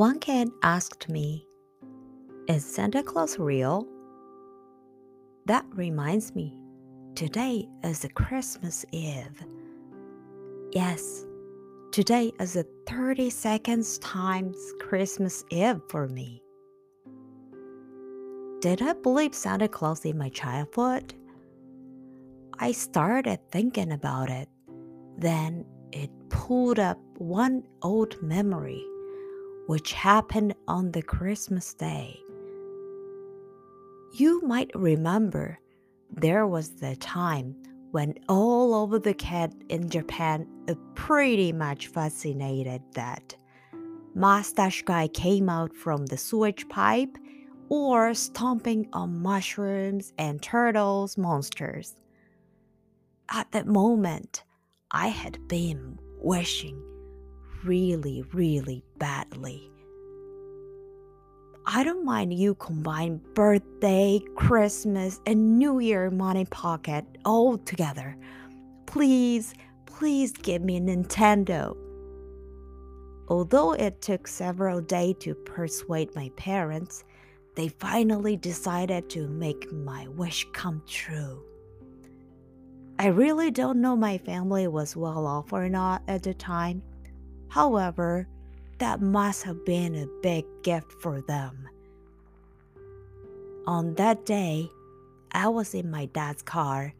One kid asked me, Is Santa Claus real? That reminds me, today is Christmas Eve. Yes, today is the 32nd times Christmas Eve for me. Did I believe Santa Claus in my childhood? I started thinking about it. Then it pulled up one old memory, which happened on the Christmas day. You might remember there was the time when all over the cat in Japan are pretty much fascinated that mustache guy came out from the sewage pipe or stomping on mushrooms and turtles monsters. At that moment, I had been wishing really, really badly. I don't mind you combine birthday, Christmas, and New Year money pocket all together. Please, please give me a Nintendo. Although it took several days to persuade my parents, they finally decided to make my wish come true. I really don't know my family was well off or not at the time. However, that must have been a big gift for them. On that day, I was in my dad's car,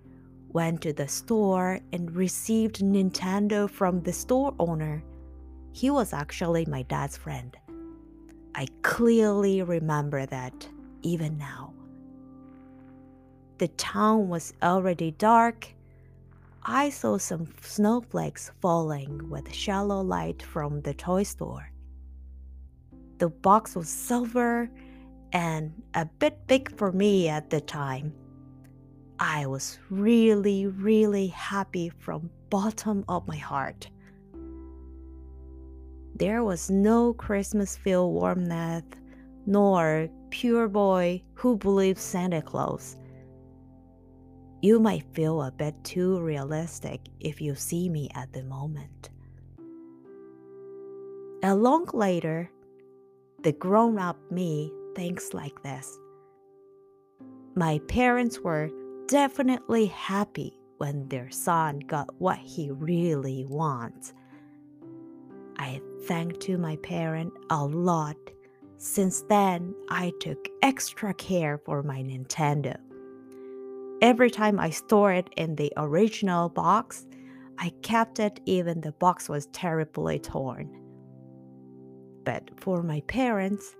went to the store, and received Nintendo from the store owner. He was actually my dad's friend. I clearly remember that even now. The town was already dark I saw some snowflakes falling with shallow light from the toy store. The box was silver and a bit big for me at the time. I was really, really happy from bottom of my heart. There was no Christmas feel warmth, nor pure boy who believes Santa Claus you might feel a bit too realistic if you see me at the moment. A long later, the grown up me thinks like this. My parents were definitely happy when their son got what he really wants. I thank to my parent a lot. Since then, I took extra care for my Nintendo. Every time I store it in the original box, I kept it even the box was terribly torn. But for my parents,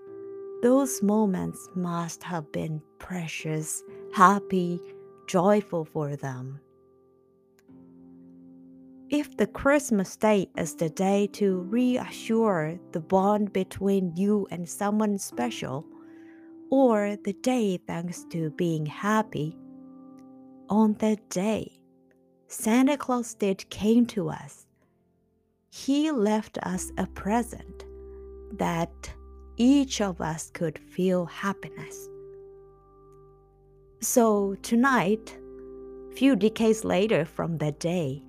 those moments must have been precious, happy, joyful for them. If the Christmas day is the day to reassure the bond between you and someone special, or the day thanks to being happy, on that day, Santa Claus did came to us. He left us a present that each of us could feel happiness. So tonight, few decades later from that day,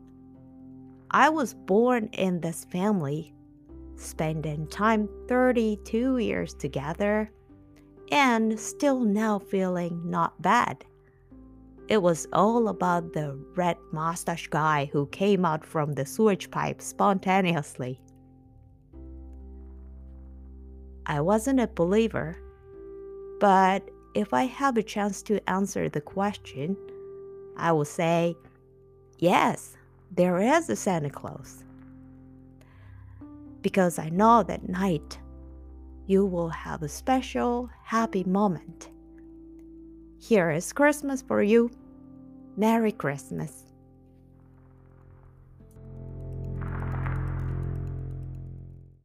I was born in this family, spending time 32 years together, and still now feeling not bad. It was all about the red mustache guy who came out from the sewage pipe spontaneously. I wasn't a believer, but if I have a chance to answer the question, I will say, yes, there is a Santa Claus. Because I know that night you will have a special, happy moment here is Christmas for you. Merry Christmas.